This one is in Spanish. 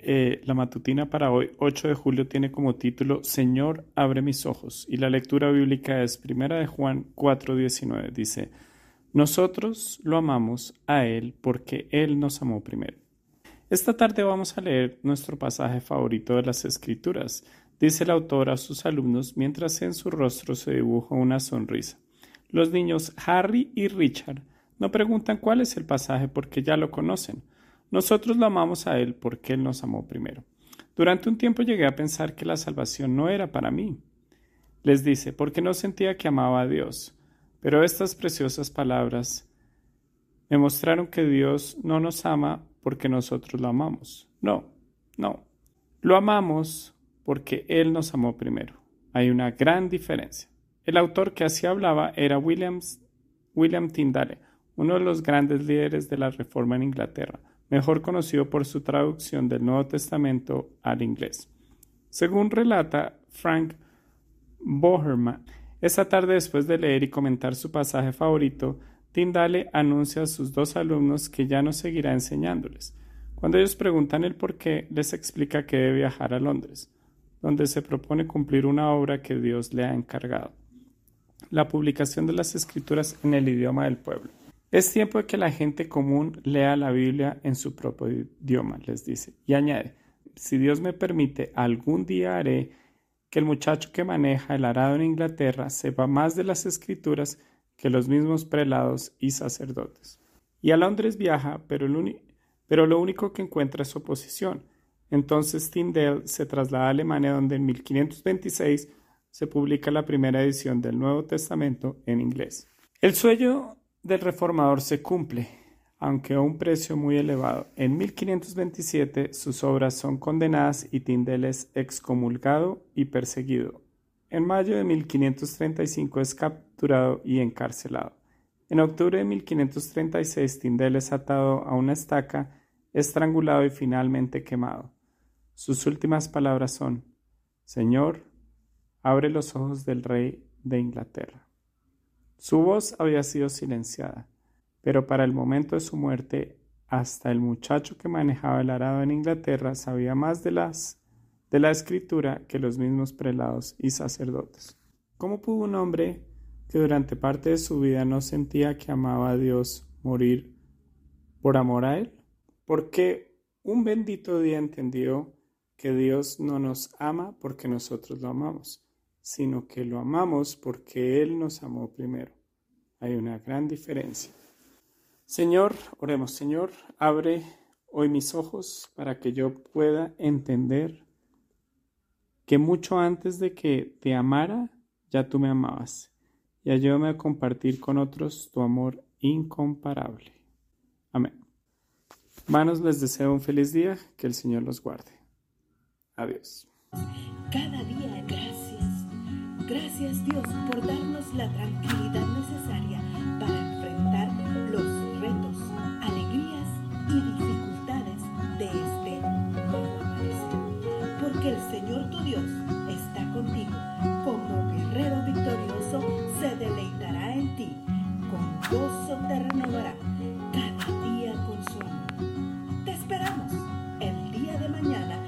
Eh, la matutina para hoy, 8 de julio, tiene como título Señor, abre mis ojos. Y la lectura bíblica es Primera de Juan 4:19. Dice, Nosotros lo amamos a Él porque Él nos amó primero. Esta tarde vamos a leer nuestro pasaje favorito de las Escrituras, dice el autor a sus alumnos mientras en su rostro se dibuja una sonrisa. Los niños Harry y Richard no preguntan cuál es el pasaje porque ya lo conocen. Nosotros lo amamos a Él porque Él nos amó primero. Durante un tiempo llegué a pensar que la salvación no era para mí. Les dice, porque no sentía que amaba a Dios. Pero estas preciosas palabras me mostraron que Dios no nos ama porque nosotros lo amamos. No, no. Lo amamos porque Él nos amó primero. Hay una gran diferencia. El autor que así hablaba era William Tyndale, uno de los grandes líderes de la Reforma en Inglaterra mejor conocido por su traducción del Nuevo Testamento al inglés. Según relata Frank Boherman, esa tarde después de leer y comentar su pasaje favorito, Tyndale anuncia a sus dos alumnos que ya no seguirá enseñándoles. Cuando ellos preguntan el por qué, les explica que debe viajar a Londres, donde se propone cumplir una obra que Dios le ha encargado, la publicación de las escrituras en el idioma del pueblo. Es tiempo de que la gente común lea la Biblia en su propio idioma, les dice. Y añade, si Dios me permite, algún día haré que el muchacho que maneja el arado en Inglaterra sepa más de las escrituras que los mismos prelados y sacerdotes. Y a Londres viaja, pero, lo único que encuentra es oposición. Entonces Tyndale se traslada a Alemania donde en 1526 se publica la primera edición del Nuevo Testamento en inglés. El sueño del reformador se cumple, aunque a un precio muy elevado. En 1527 sus obras son condenadas y Tyndale es excomulgado y perseguido. En mayo de 1535 es capturado y encarcelado. En octubre de 1536 Tyndale es atado a una estaca, estrangulado y finalmente quemado. Sus últimas palabras son Señor, abre los ojos del rey de Inglaterra. Su voz había sido silenciada, pero para el momento de su muerte, hasta el muchacho que manejaba el arado en Inglaterra sabía más de las de la escritura que los mismos prelados y sacerdotes. ¿Cómo pudo un hombre que durante parte de su vida no sentía que amaba a Dios morir por amor a Él? Porque un bendito día entendió que Dios no nos ama porque nosotros lo amamos, sino que lo amamos porque Él nos amó primero. Hay una gran diferencia. Señor, oremos, Señor, abre hoy mis ojos para que yo pueda entender que mucho antes de que te amara, ya tú me amabas. Y ayúdame a compartir con otros tu amor incomparable. Amén. Hermanos, les deseo un feliz día, que el Señor los guarde. Adiós. Cada día Gracias Dios por darnos la tranquilidad necesaria para enfrentar los retos, alegrías y dificultades de este nuevo amanecer. Porque el Señor tu Dios está contigo. Como guerrero victorioso se deleitará en ti. Con gozo te renovará cada día con su amor. Te esperamos el día de mañana